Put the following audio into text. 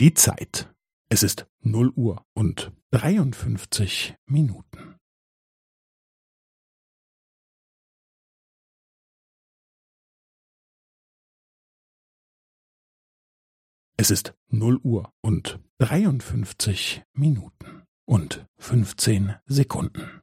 Die Zeit. Es ist 0 Uhr und 53 Minuten. Es ist 0 Uhr und 53 Minuten und 15 Sekunden.